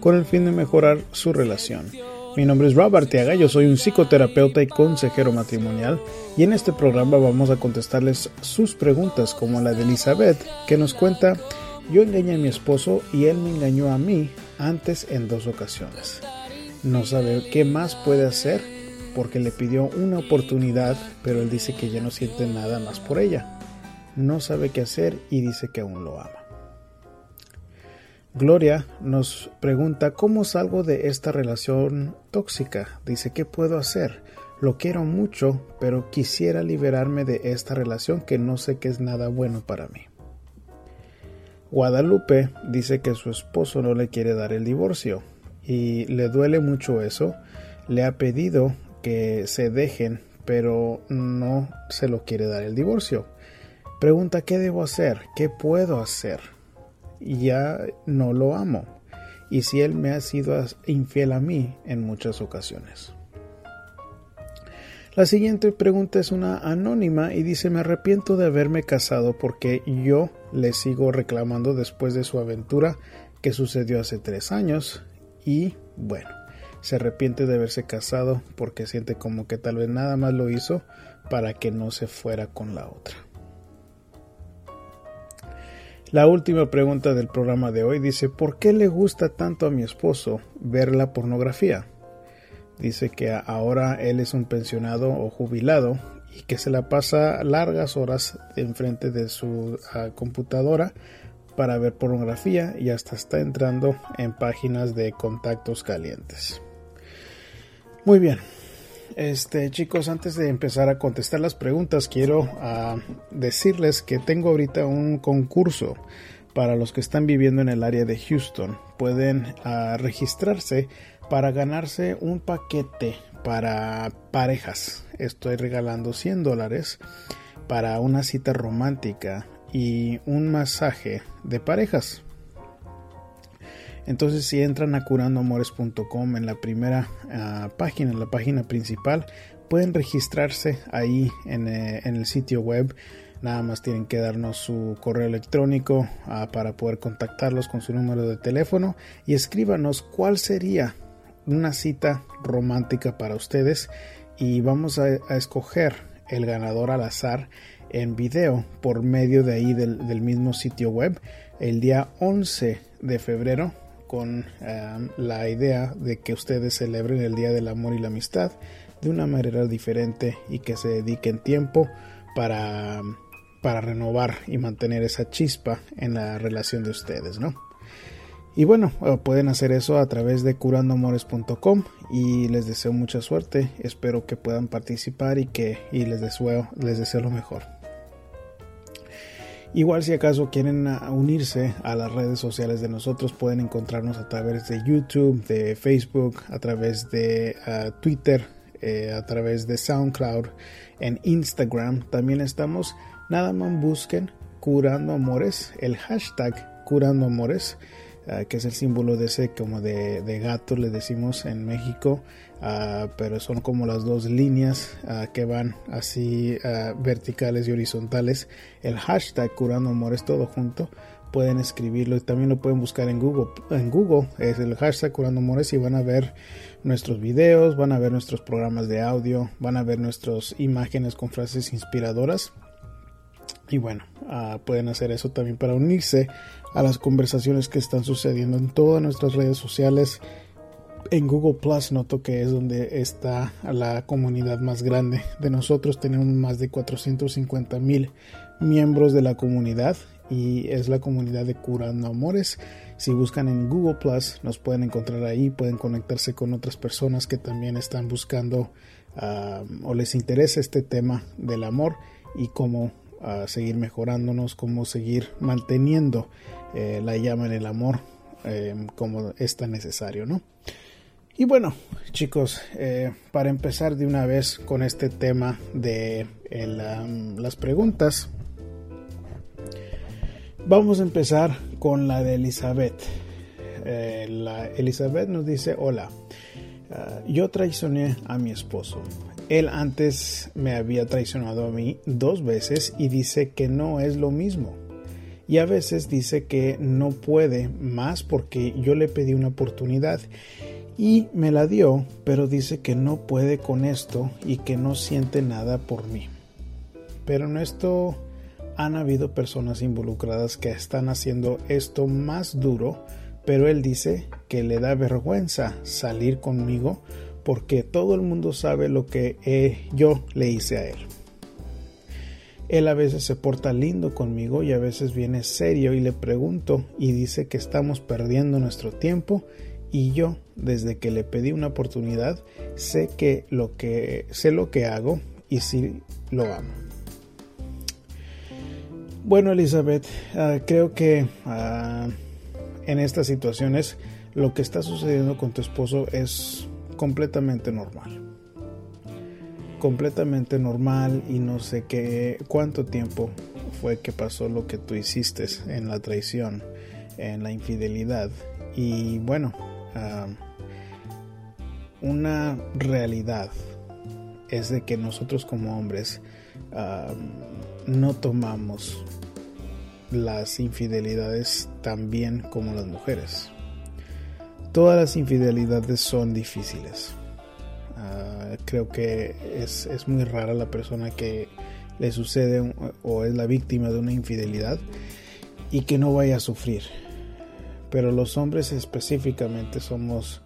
con el fin de mejorar su relación. Mi nombre es Rob Arteaga, yo soy un psicoterapeuta y consejero matrimonial y en este programa vamos a contestarles sus preguntas como la de Elizabeth que nos cuenta yo engañé a mi esposo y él me engañó a mí antes en dos ocasiones. No sabe qué más puede hacer porque le pidió una oportunidad pero él dice que ya no siente nada más por ella. No sabe qué hacer y dice que aún lo ama. Gloria nos pregunta cómo salgo de esta relación tóxica. Dice, ¿qué puedo hacer? Lo quiero mucho, pero quisiera liberarme de esta relación que no sé que es nada bueno para mí. Guadalupe dice que su esposo no le quiere dar el divorcio y le duele mucho eso. Le ha pedido que se dejen, pero no se lo quiere dar el divorcio. Pregunta, ¿qué debo hacer? ¿Qué puedo hacer? Ya no lo amo. Y si él me ha sido infiel a mí en muchas ocasiones. La siguiente pregunta es una anónima y dice me arrepiento de haberme casado porque yo le sigo reclamando después de su aventura que sucedió hace tres años y bueno, se arrepiente de haberse casado porque siente como que tal vez nada más lo hizo para que no se fuera con la otra. La última pregunta del programa de hoy dice, ¿por qué le gusta tanto a mi esposo ver la pornografía? Dice que ahora él es un pensionado o jubilado y que se la pasa largas horas enfrente de su ah, computadora para ver pornografía y hasta está entrando en páginas de contactos calientes. Muy bien, este, chicos, antes de empezar a contestar las preguntas, quiero ah, decirles que tengo ahorita un concurso para los que están viviendo en el área de Houston. Pueden ah, registrarse para ganarse un paquete para parejas. Estoy regalando 100 dólares para una cita romántica y un masaje de parejas. Entonces si entran a curandoamores.com en la primera ah, página, en la página principal, pueden registrarse ahí en, eh, el sitio web. Nada más tienen que darnos su correo electrónico ah, para poder contactarlos con su número de teléfono y escríbanos cuál sería una cita romántica para ustedes y vamos a, escoger el ganador al azar en video por medio de ahí del, del mismo sitio web el día 11 de febrero con em, la idea de que ustedes celebren el Día del Amor y la Amistad de una manera diferente y que se dediquen tiempo para, para renovar y mantener esa chispa en la relación de ustedes, ¿no? Y bueno, eh, pueden hacer eso a través de curandoamores.com y les deseo mucha suerte. Espero que puedan participar y que y les deseo, les deseo lo mejor. Igual si acaso quieren ah, unirse a las redes sociales de nosotros pueden encontrarnos a través de YouTube, de Facebook, a través de ah, Twitter, eh, a través de SoundCloud, en Instagram. También estamos, nada más busquen Curando Amores, el hashtag Curando Amores Ah, que es el símbolo de ese como de, gato, le decimos en México, ah, pero son como las dos líneas ah, que van así verticales y horizontales. El hashtag Curando Amores todo junto pueden escribirlo y también lo pueden buscar en Google. En Google es el hashtag Curando Amores y van a ver nuestros videos, van a ver nuestros programas de audio, van a ver nuestras imágenes con frases inspiradoras. Y bueno, pueden hacer eso también para unirse a las conversaciones que están sucediendo en todas nuestras redes sociales. En Google Plus noto que es donde está la comunidad más grande de nosotros. Tenemos más de 450 mil miembros de la comunidad y es la comunidad de Curando Amores. Si buscan en Google Plus nos pueden encontrar ahí, pueden conectarse con otras personas que también están buscando ah, o les interesa este tema del amor y cómo ah, seguir mejorándonos, cómo seguir manteniendo eh, la llama en el amor eh, como es tan necesario, ¿no? Y bueno, chicos, eh, para empezar de una vez con este tema de las preguntas, vamos a empezar con la de Elizabeth. Eh, la Elizabeth nos dice, hola, ah, yo traicioné a mi esposo. Él antes me había traicionado a mí dos veces y dice que no es lo mismo. Y a veces dice que no puede más porque yo le pedí una oportunidad y me la dio, pero dice que no puede con esto y que no siente nada por mí. Pero en esto han habido personas involucradas que están haciendo esto más duro, pero él dice que le da vergüenza salir conmigo porque todo el mundo sabe lo que eh, yo le hice a él. Él a veces se porta lindo conmigo y a veces viene serio y le pregunto y dice que estamos perdiendo nuestro tiempo y yo desde que le pedí una oportunidad sé que lo que sé lo que hago y sí lo amo. Bueno Elizabeth, ah, creo que ah, en estas situaciones lo que está sucediendo con tu esposo es completamente normal. Completamente normal y no sé qué cuánto tiempo fue que pasó lo que tú hiciste en la traición, en la infidelidad. Y bueno, una realidad es de que nosotros como hombres no tomamos las infidelidades tan bien como las mujeres. Todas las infidelidades son difíciles. Ah, creo que es, muy rara la persona que le sucede o es la víctima de una infidelidad y que no vaya a sufrir. Pero los hombres específicamente somos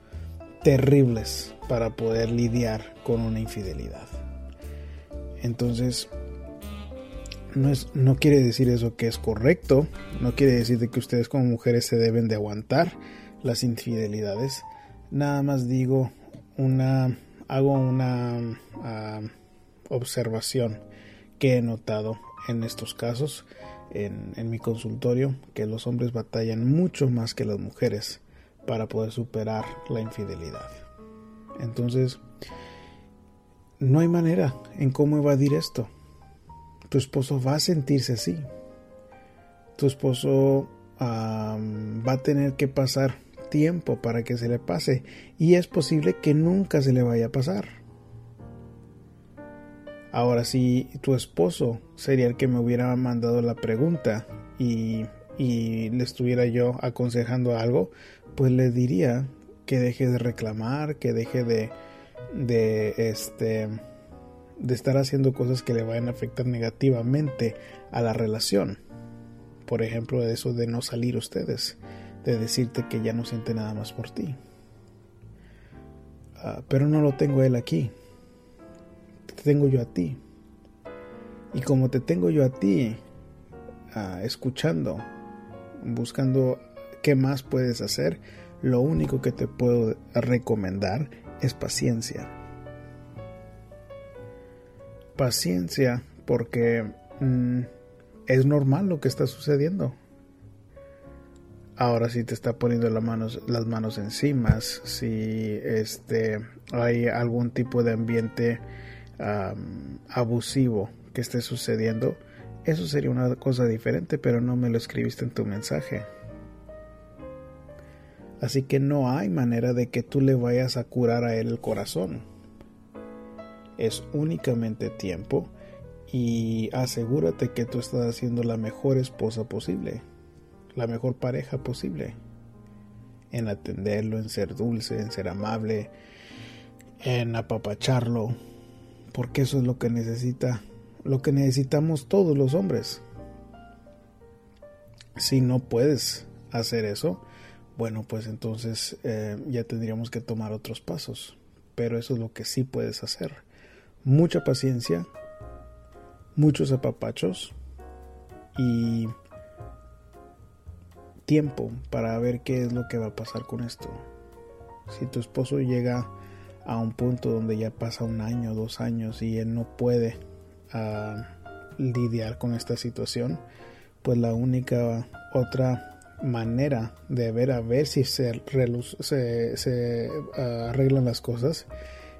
terribles para poder lidiar con una infidelidad. Entonces, no, es, no quiere decir eso que es correcto, no quiere decir de que ustedes como mujeres se deben de aguantar las infidelidades. Nada más digo una hago una ah, observación que he notado en estos casos en, en, mi consultorio que los hombres batallan mucho más que las mujeres para poder superar la infidelidad. Entonces, no hay manera en cómo evadir esto. Tu esposo va a sentirse así. Tu esposo va a tener que pasar tiempo para que se le pase y es posible que nunca se le vaya a pasar. Ahora, si tu esposo sería el que me hubiera mandado la pregunta y, y le estuviera yo aconsejando algo, pues le diría que deje de reclamar, que deje de, de este de estar haciendo cosas que le vayan a afectar negativamente a la relación. Por ejemplo, eso de no salir ustedes de decirte que ya no siente nada más por ti. Ah, pero no lo tengo él aquí. Te tengo yo a ti. Y como te tengo yo a ti, ah, escuchando, buscando qué más puedes hacer, lo único que te puedo recomendar es paciencia. Paciencia porque mm, es normal lo que está sucediendo ahora sí te está poniendo las manos, las manos encima, si este, hay algún tipo de ambiente abusivo que esté sucediendo, eso sería una cosa diferente, pero no me lo escribiste en tu mensaje. Así que no hay manera de que tú le vayas a curar a él el corazón. Es únicamente tiempo y asegúrate que tú estás haciendo la mejor esposa posible la mejor pareja posible. En atenderlo, en ser dulce, en ser amable, en apapacharlo. Porque eso es lo que necesita, lo que necesitamos todos los hombres. Si no puedes hacer eso, bueno, pues entonces eh, ya tendríamos que tomar otros pasos. Pero eso es lo que sí puedes hacer. Mucha paciencia, muchos apapachos y tiempo para ver qué es lo que va a pasar con esto. Si tu esposo llega a un punto donde ya pasa un año, dos años y él no puede ah, lidiar con esta situación, pues la única otra manera de ver a ver si se, se, ah, arreglan las cosas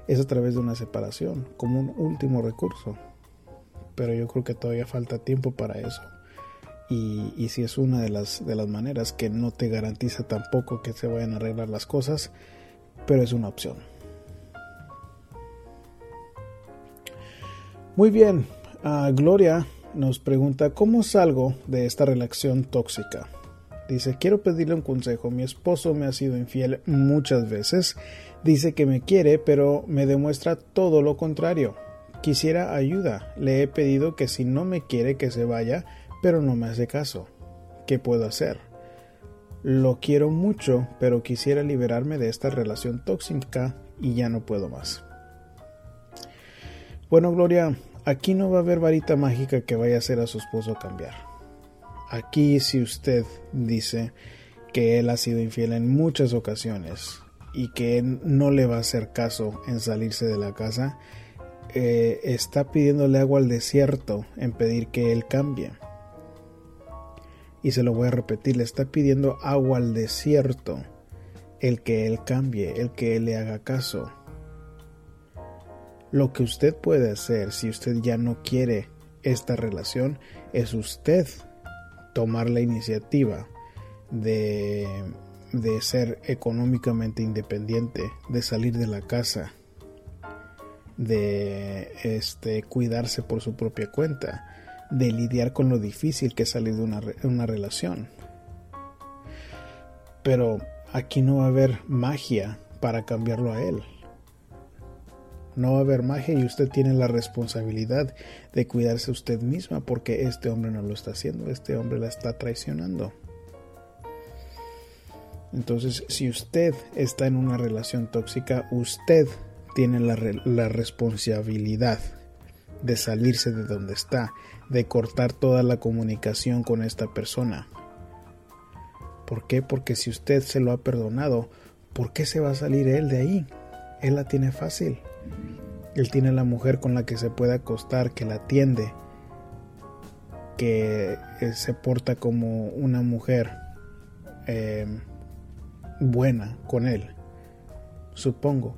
es a través de una separación, como un último recurso. Pero yo creo que todavía falta tiempo para eso. Y, si es una de las, de las maneras que no te garantiza tampoco que se vayan a arreglar las cosas, pero es una opción. Muy bien, uh, Gloria nos pregunta, ¿cómo salgo de esta relación tóxica? Dice, quiero pedirle un consejo. Mi esposo me ha sido infiel muchas veces. Dice que me quiere, pero me demuestra todo lo contrario. Quisiera ayuda. Le he pedido que si no me quiere que se vaya, pero no me hace caso. ¿Qué puedo hacer? Lo quiero mucho, pero quisiera liberarme de esta relación tóxica y ya no puedo más. Bueno, Gloria, aquí no va a haber varita mágica que vaya a hacer a su esposo cambiar. Aquí si usted dice que él ha sido infiel en muchas ocasiones y que no le va a hacer caso en salirse de la casa, eh, está pidiéndole agua al desierto en pedir que él cambie. Y se lo voy a repetir, le está pidiendo agua al desierto el que él cambie, el que él le haga caso. Lo que usted puede hacer si usted ya no quiere esta relación es usted tomar la iniciativa de, de ser económicamente independiente, de salir de la casa, de este, cuidarse por su propia cuenta, de lidiar con lo difícil que es salir de una, una relación. Pero aquí no va a haber magia para cambiarlo a él. No va a haber magia y usted tiene la responsabilidad de cuidarse usted misma porque este hombre no lo está haciendo, este hombre la está traicionando. Entonces, si usted está en una relación tóxica, usted tiene la, la responsabilidad de salirse de donde está, de cortar toda la comunicación con esta persona. ¿Por qué? Porque si usted se lo ha perdonado, ¿por qué se va a salir él de ahí? Él la tiene fácil. Él tiene la mujer con la que se puede acostar, que la atiende, que eh, se porta como una mujer eh, buena con él, supongo.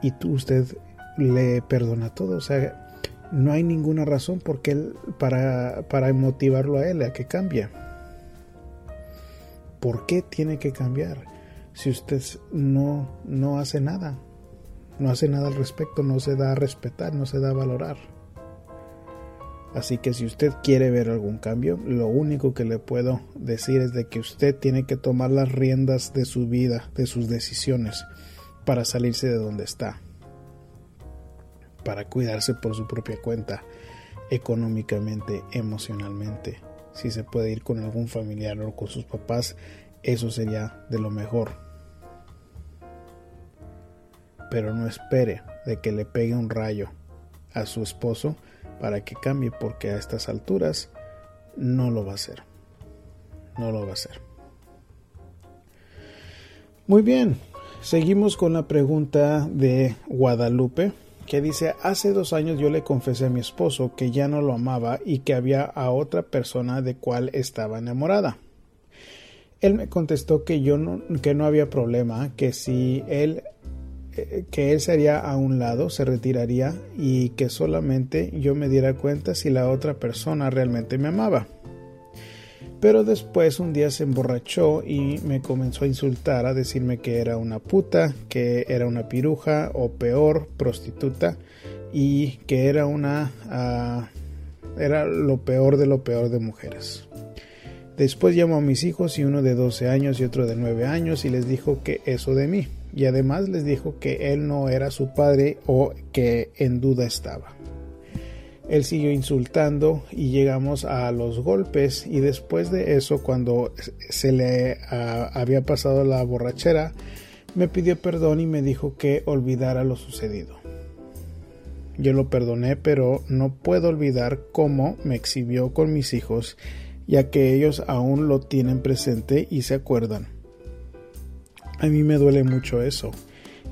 Y tú, usted le perdona todo, o sea, no hay ninguna razón porque él, para, para motivarlo a él a que cambie. ¿Por qué tiene que cambiar si usted no, no hace nada? no hace nada al respecto, no se da a respetar, no se da a valorar. Así que si usted quiere ver algún cambio, lo único que le puedo decir es de que usted tiene que tomar las riendas de su vida, de sus decisiones, para salirse de donde está, para cuidarse por su propia cuenta, económicamente, emocionalmente. Si se puede ir con algún familiar o con sus papás, eso sería de lo mejor pero no espere de que le pegue un rayo a su esposo para que cambie porque a estas alturas no lo va a hacer. No lo va a hacer. Muy bien, seguimos con la pregunta de Guadalupe que dice, hace dos años yo le confesé a mi esposo que ya no lo amaba y que había a otra persona de cual estaba enamorada. Él me contestó que yo no, que no había problema, que si él que él sería a un lado, se retiraría y que solamente yo me diera cuenta si la otra persona realmente me amaba. Pero después un día se emborrachó y me comenzó a insultar, a decirme que era una puta, que era una piruja o peor, prostituta y que era una... Ah, era lo peor de lo peor de mujeres. Después llamó a mis hijos y uno de 12 años y otro de 9 años y les dijo que eso de mí y además les dijo que él no era su padre o que en duda estaba. Él siguió insultando y llegamos a los golpes y después de eso cuando se le había pasado la borrachera me pidió perdón y me dijo que olvidara lo sucedido. Yo lo perdoné pero no puedo olvidar cómo me exhibió con mis hijos ya que ellos aún lo tienen presente y se acuerdan. A mí me duele mucho eso.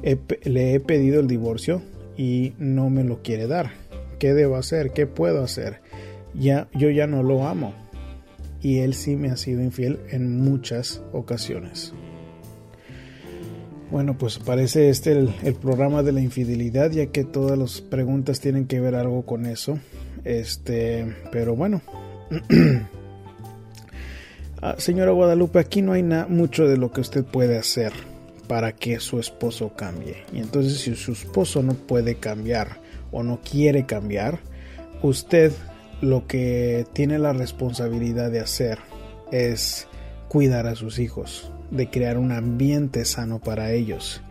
le he pedido el divorcio y no me lo quiere dar. ¿Qué debo hacer? ¿Qué puedo hacer? Ya, yo ya no lo amo. y él sí me ha sido infiel en muchas ocasiones. Bueno, pues parece este el, programa de la infidelidad, ya que todas las preguntas tienen que ver algo con eso. Este, pero bueno. Ah, señora Guadalupe, aquí no hay nada mucho de lo que usted puede hacer para que su esposo cambie. Y entonces si su esposo no puede cambiar o no quiere cambiar, usted lo que tiene la responsabilidad de hacer es cuidar a sus hijos de crear un ambiente sano para ellos.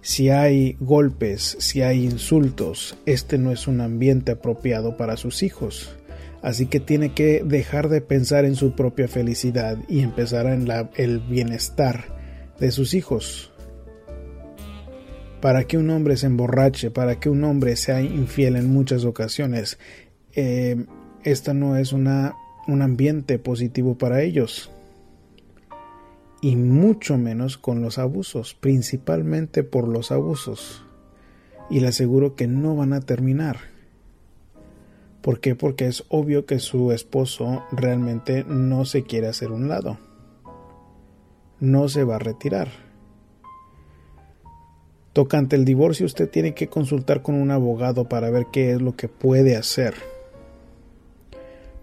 Si hay golpes, si hay insultos, este no es un ambiente apropiado para sus hijos. Así que tiene que dejar de pensar en su propia felicidad y empezar en el bienestar de sus hijos. Para que un hombre se emborrache, para que un hombre sea infiel en muchas ocasiones, eh, esto no es una, un ambiente positivo para ellos y mucho menos con los abusos, principalmente por los abusos. Y le aseguro que no van a terminar. ¿Por qué? Porque es obvio que su esposo realmente no se quiere hacer un lado. No se va a retirar. Tocante el divorcio, usted tiene que consultar con un abogado para ver qué es lo que puede hacer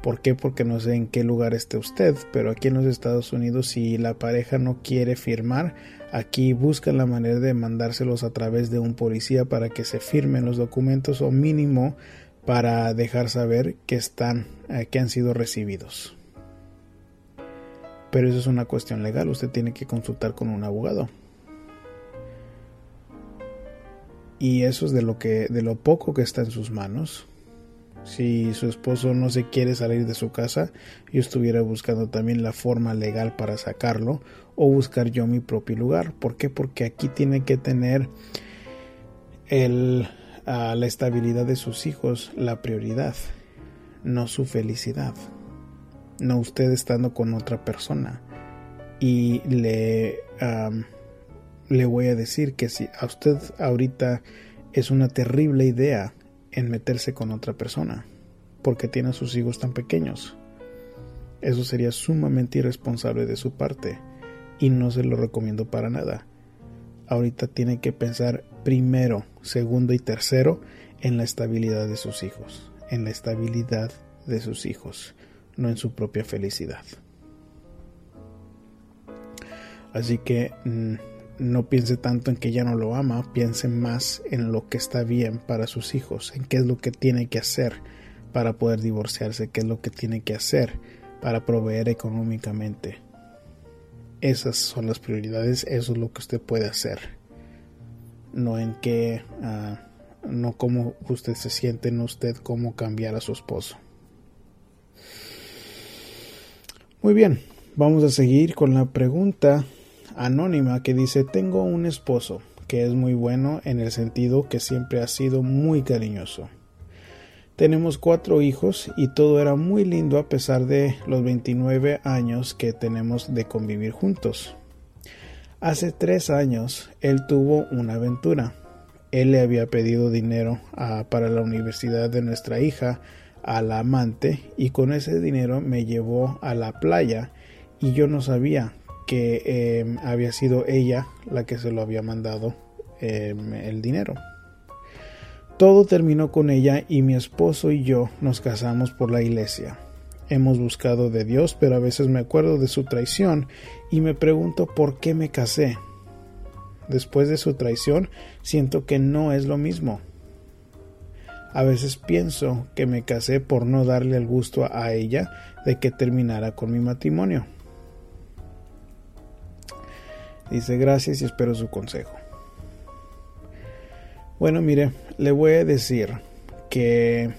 ¿Por qué? Porque no sé en qué lugar esté usted, pero aquí en los Estados Unidos si la pareja no quiere firmar, aquí buscan la manera de mandárselos a través de un policía para que se firmen los documentos o mínimo para dejar saber que están eh, que han sido recibidos. Pero eso es una cuestión legal, usted tiene que consultar con un abogado. Y eso es de lo que de lo poco que está en sus manos si su esposo no se quiere salir de su casa, yo estuviera buscando también la forma legal para sacarlo o buscar yo mi propio lugar. ¿Por qué? Porque aquí tiene que tener el, ah, la estabilidad de sus hijos la prioridad, no su felicidad, no usted estando con otra persona. Y le, le voy a decir que si a usted ahorita es una terrible idea en meterse con otra persona porque tiene a sus hijos tan pequeños. Eso sería sumamente irresponsable de su parte y no se lo recomiendo para nada. Ahorita tiene que pensar primero, segundo y tercero en la estabilidad de sus hijos, en la estabilidad de sus hijos, no en su propia felicidad. Así que mm, no piense tanto en que ya no lo ama, piense más en lo que está bien para sus hijos, en qué es lo que tiene que hacer para poder divorciarse, qué es lo que tiene que hacer para proveer económicamente. Esas son las prioridades, eso es lo que usted puede hacer. No en qué, ah, no cómo usted se siente en usted, cómo cambiar a su esposo. Muy bien, vamos a seguir con la pregunta anónima que dice tengo un esposo que es muy bueno en el sentido que siempre ha sido muy cariñoso. Tenemos cuatro hijos y todo era muy lindo a pesar de los 29 años que tenemos de convivir juntos. Hace tres años él tuvo una aventura. Él le había pedido dinero ah, para la universidad de nuestra hija a la amante y con ese dinero me llevó a la playa y yo no sabía que em, había sido ella la que se lo había mandado em, el dinero. Todo terminó con ella y mi esposo y yo nos casamos por la iglesia. Hemos buscado de Dios, pero a veces me acuerdo de su traición y me pregunto por qué me casé. Después de su traición, siento que no es lo mismo. A veces pienso que me casé por no darle el gusto a ella de que terminara con mi matrimonio. Dice gracias y espero su consejo. Bueno, mire, le voy a decir que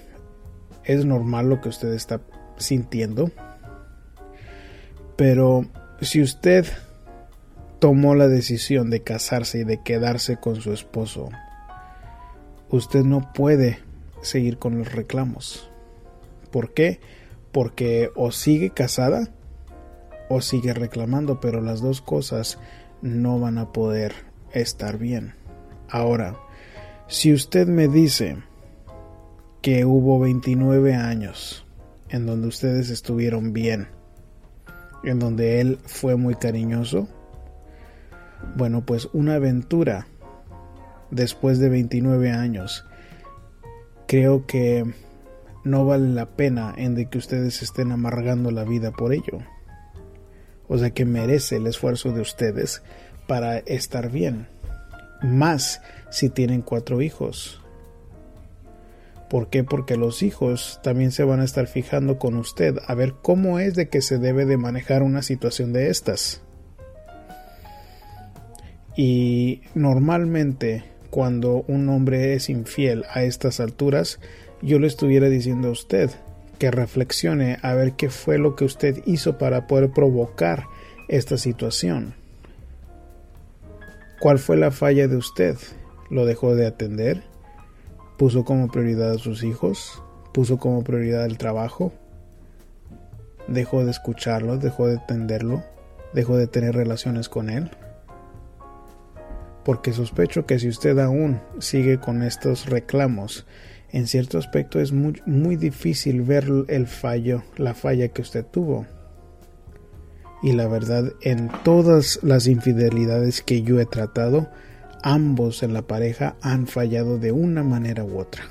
es normal lo que usted está sintiendo. Pero si usted tomó la decisión de casarse y de quedarse con su esposo, usted no puede seguir con los reclamos. ¿Por qué? Porque o sigue casada o sigue reclamando, pero las dos cosas no van a poder estar bien. Ahora, si usted me dice que hubo 29 años en donde ustedes estuvieron bien, en donde él fue muy cariñoso. Bueno, pues una aventura después de 29 años. Creo que no vale la pena en de que ustedes estén amargando la vida por ello. O sea que merece el esfuerzo de ustedes para estar bien. Más si tienen cuatro hijos. ¿Por qué? Porque los hijos también se van a estar fijando con usted a ver cómo es de que se debe de manejar una situación de estas. Y normalmente cuando un hombre es infiel a estas alturas, yo le estuviera diciendo a usted que reflexione a ver qué fue lo que usted hizo para poder provocar esta situación. ¿Cuál fue la falla de usted? ¿Lo dejó de atender? ¿Puso como prioridad a sus hijos? ¿Puso como prioridad el trabajo? ¿Dejó de escucharlo? ¿Dejó de atenderlo? ¿Dejó de tener relaciones con él? Porque sospecho que si usted aún sigue con estos reclamos, en cierto aspecto es muy, muy difícil ver el fallo, la falla que usted tuvo. Y la verdad, en todas las infidelidades que yo he tratado, ambos en la pareja han fallado de una manera u otra.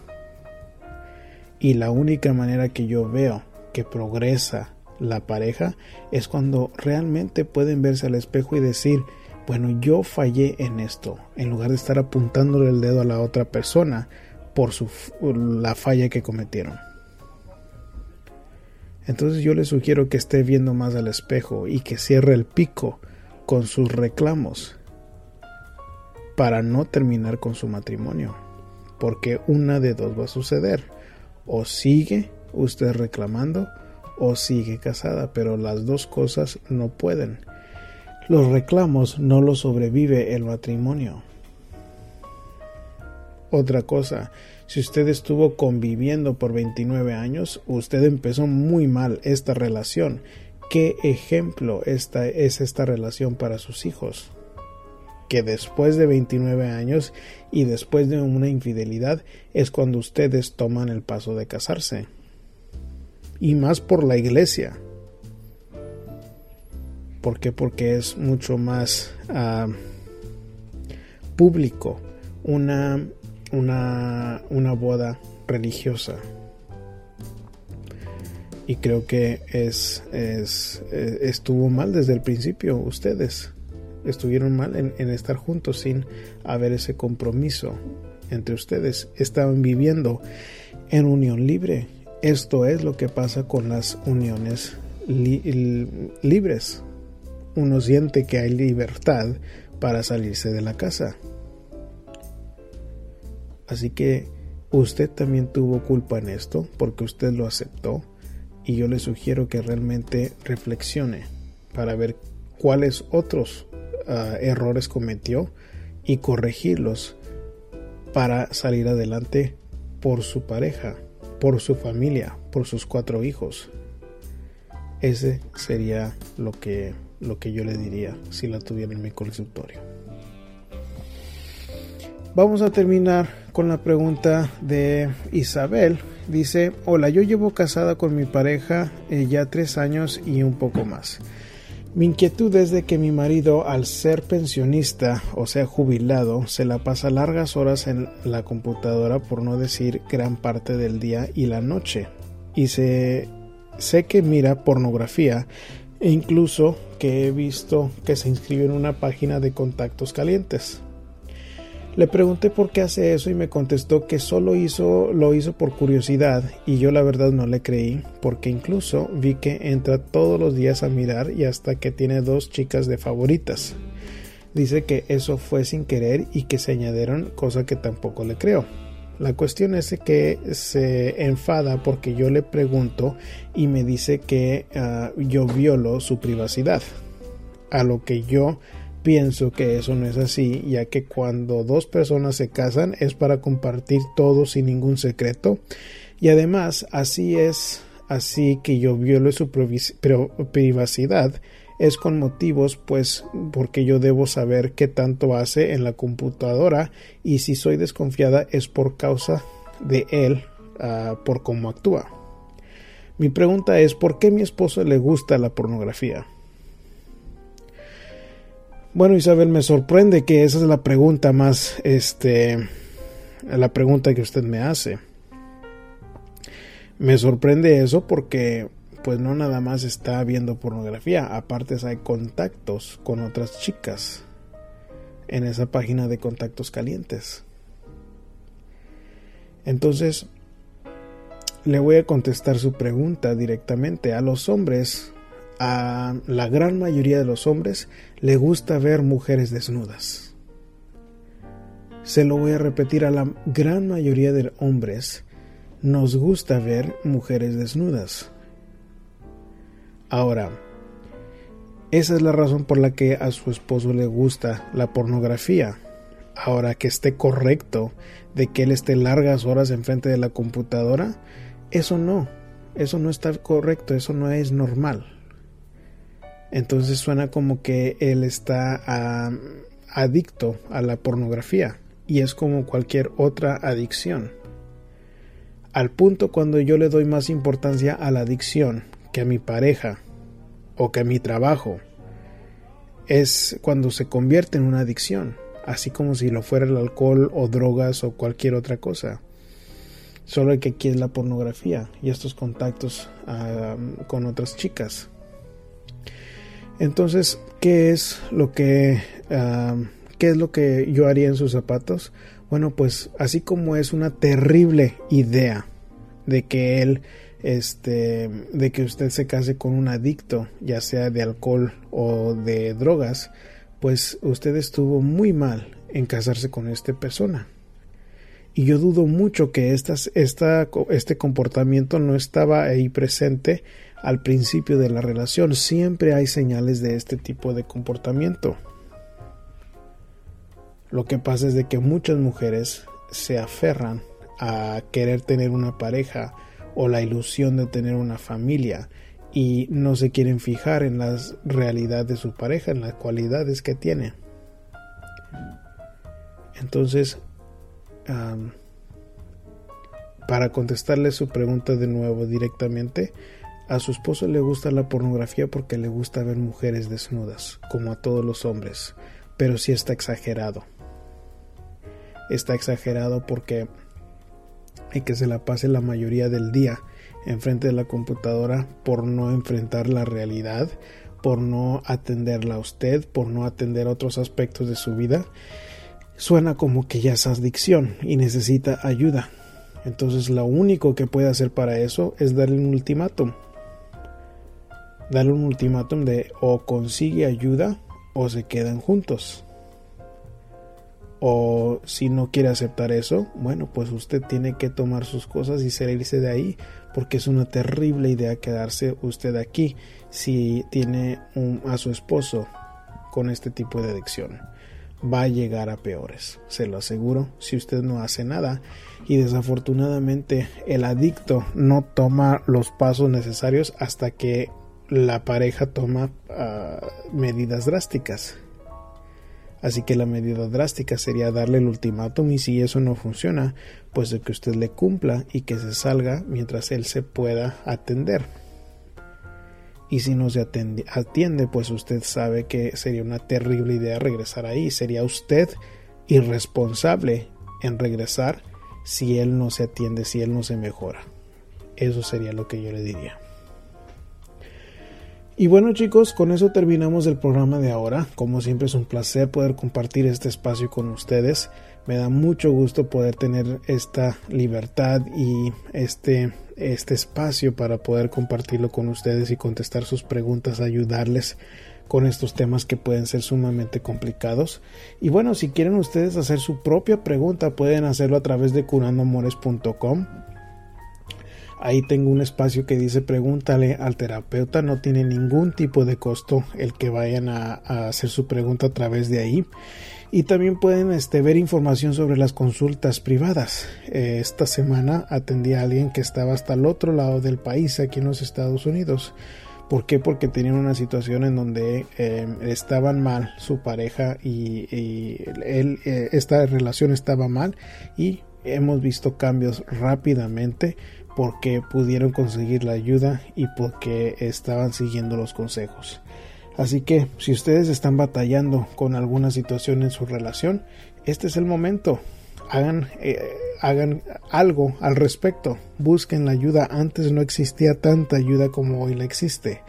Y la única manera que yo veo que progresa la pareja es cuando realmente pueden verse al espejo y decir, bueno, yo fallé en esto, en lugar de estar apuntándole el dedo a la otra persona por su, la falla que cometieron. Entonces yo le sugiero que esté viendo más al espejo y que cierre el pico con sus reclamos para no terminar con su matrimonio. Porque una de dos va a suceder. O sigue usted reclamando o sigue casada, pero las dos cosas no pueden. Los reclamos no los sobrevive el matrimonio. Otra cosa, si usted estuvo conviviendo por 29 años, usted empezó muy mal esta relación. ¿Qué ejemplo esta, es esta relación para sus hijos? Que después de 29 años y después de una infidelidad es cuando ustedes toman el paso de casarse. Y más por la iglesia. ¿Por qué? Porque es mucho más uh, público una una, una boda religiosa. Y creo que es, es, eh, estuvo mal desde el principio ustedes. Estuvieron mal en, en estar juntos sin haber ese compromiso entre ustedes. Estaban viviendo en unión libre. Esto es lo que pasa con las uniones libres. Uno siente que hay libertad para salirse de la casa. Así que usted también tuvo culpa en esto porque usted lo aceptó y yo le sugiero que realmente reflexione para ver cuáles otros ah, errores cometió y corregirlos para salir adelante por su pareja, por su familia, por sus cuatro hijos. Ese sería lo que, lo que yo le diría si la tuviera en mi consultorio. Vamos a terminar con la pregunta de Isabel. Dice, hola, yo llevo casada con mi pareja eh, ya tres años y un poco más. Mi inquietud es de que mi marido, al ser pensionista, o sea, jubilado, se la pasa largas horas en la computadora, por no decir gran parte del día y la noche. Y se, sé que mira pornografía e incluso que he visto que se inscribe en una página de contactos calientes. Le pregunté por qué hace eso y me contestó que solo hizo, lo hizo por curiosidad y yo la verdad no le creí porque incluso vi que entra todos los días a mirar y hasta que tiene dos chicas de favoritas. Dice que eso fue sin querer y que se añadieron, cosa que tampoco le creo. La cuestión es que se enfada porque yo le pregunto y me dice que ah, yo violo su privacidad. A lo que yo Pienso que eso no es así, ya que cuando dos personas se casan es para compartir todo sin ningún secreto. Y además, así es, así que yo violo su privacidad, es con motivos, pues, porque yo debo saber qué tanto hace en la computadora y si soy desconfiada es por causa de él, ah, por cómo actúa. Mi pregunta es, ¿por qué mi esposo le gusta la pornografía? Bueno, Isabel, me sorprende que esa es la pregunta más, este, la pregunta que usted me hace. Me sorprende eso porque, pues no nada más está viendo pornografía, aparte hay contactos con otras chicas en esa página de contactos calientes. Entonces, le voy a contestar su pregunta directamente. A los hombres, a la gran mayoría de los hombres, le gusta ver mujeres desnudas. Se lo voy a repetir, a la gran mayoría de hombres nos gusta ver mujeres desnudas. Ahora, esa es la razón por la que a su esposo le gusta la pornografía. Ahora que esté correcto de que él esté largas horas enfrente de la computadora, eso no, eso no está correcto, eso no es normal. Entonces suena como que él está adicto a la pornografía y es como cualquier otra adicción. Al punto cuando yo le doy más importancia a la adicción que a mi pareja o que a mi trabajo, es cuando se convierte en una adicción, así como si lo fuera el alcohol o drogas o cualquier otra cosa. Solo que aquí es la pornografía y estos contactos con otras chicas. Entonces, ¿qué es lo que qué es lo que yo haría en sus zapatos? Bueno, pues así como es una terrible idea de que él este de que usted se case con un adicto, ya sea de alcohol o de drogas, pues usted estuvo muy mal en casarse con esta persona. Y yo dudo mucho que esta, este comportamiento no estaba ahí presente al principio de la relación. Siempre hay señales de este tipo de comportamiento. Lo que pasa es de que muchas mujeres se aferran a querer tener una pareja o la ilusión de tener una familia y no se quieren fijar en la realidad de su pareja, en las cualidades que tiene. Entonces, para contestarle su pregunta de nuevo directamente, a su esposo le gusta la pornografía porque le gusta ver mujeres desnudas, como a todos los hombres, pero sí está exagerado. Está exagerado porque hay que se la pase la mayoría del día enfrente de la computadora por no enfrentar la realidad, por no atenderla a usted, por no atender otros aspectos de su vida suena como que ya es adicción y necesita ayuda. Entonces lo único que puede hacer para eso es darle un ultimátum. Darle un ultimátum de o consigue ayuda o se quedan juntos. O si no quiere aceptar eso, bueno, pues usted tiene que tomar sus cosas y salirse de ahí, porque es una terrible idea quedarse usted aquí si tiene a su esposo con este tipo de adicción va a llegar a peores, se lo aseguro, si usted no hace nada y desafortunadamente el adicto no toma los pasos necesarios hasta que la pareja toma ah, medidas drásticas. Así que la medida drástica sería darle el ultimátum y si eso no funciona, pues de que usted le cumpla y que se salga mientras él se pueda atender y si no se atiende, pues usted sabe que sería una terrible idea regresar ahí. Sería usted irresponsable en regresar si él no se atiende, si él no se mejora. Eso sería lo que yo le diría. Y bueno chicos, con eso terminamos el programa de ahora. Como siempre es un placer poder compartir este espacio con ustedes. Me da mucho gusto poder tener esta libertad y este este espacio para poder compartirlo con ustedes y contestar sus preguntas, ayudarles con estos temas que pueden ser sumamente complicados. Y bueno, si quieren ustedes hacer su propia pregunta, pueden hacerlo a través de curandoamores.com. Ahí tengo un espacio que dice pregúntale al terapeuta. No tiene ningún tipo de costo el que vayan a, hacer su pregunta a través de ahí y también pueden este, ver información sobre las consultas privadas. Eh, esta semana atendí a alguien que estaba hasta el otro lado del país, aquí en los Estados Unidos. ¿Por qué? Porque tenían una situación en donde eh, estaban mal su pareja y, él, eh, esta relación estaba mal y hemos visto cambios rápidamente porque pudieron conseguir la ayuda y porque estaban siguiendo los consejos. Así que si ustedes están batallando con alguna situación en su relación, este es el momento. Hagan, eh, hagan algo al respecto. Busquen la ayuda. Antes no existía tanta ayuda como hoy la existe.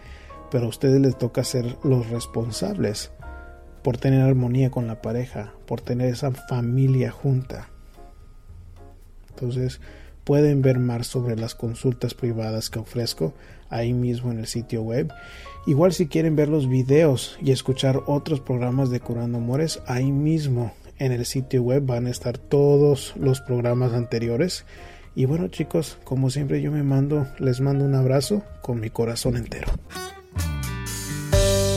Pero a ustedes les toca ser los responsables por tener armonía con la pareja, por tener esa familia junta. Entonces, pueden ver más sobre las consultas privadas que ofrezco ahí mismo en el sitio web. Igual si quieren ver los videos y escuchar otros programas de Curando Amores, ahí mismo en el sitio web van a estar todos los programas anteriores. Y bueno chicos, como siempre yo me mando, les mando un abrazo con mi corazón entero.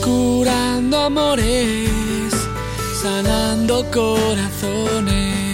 Curando amores, sanando corazones.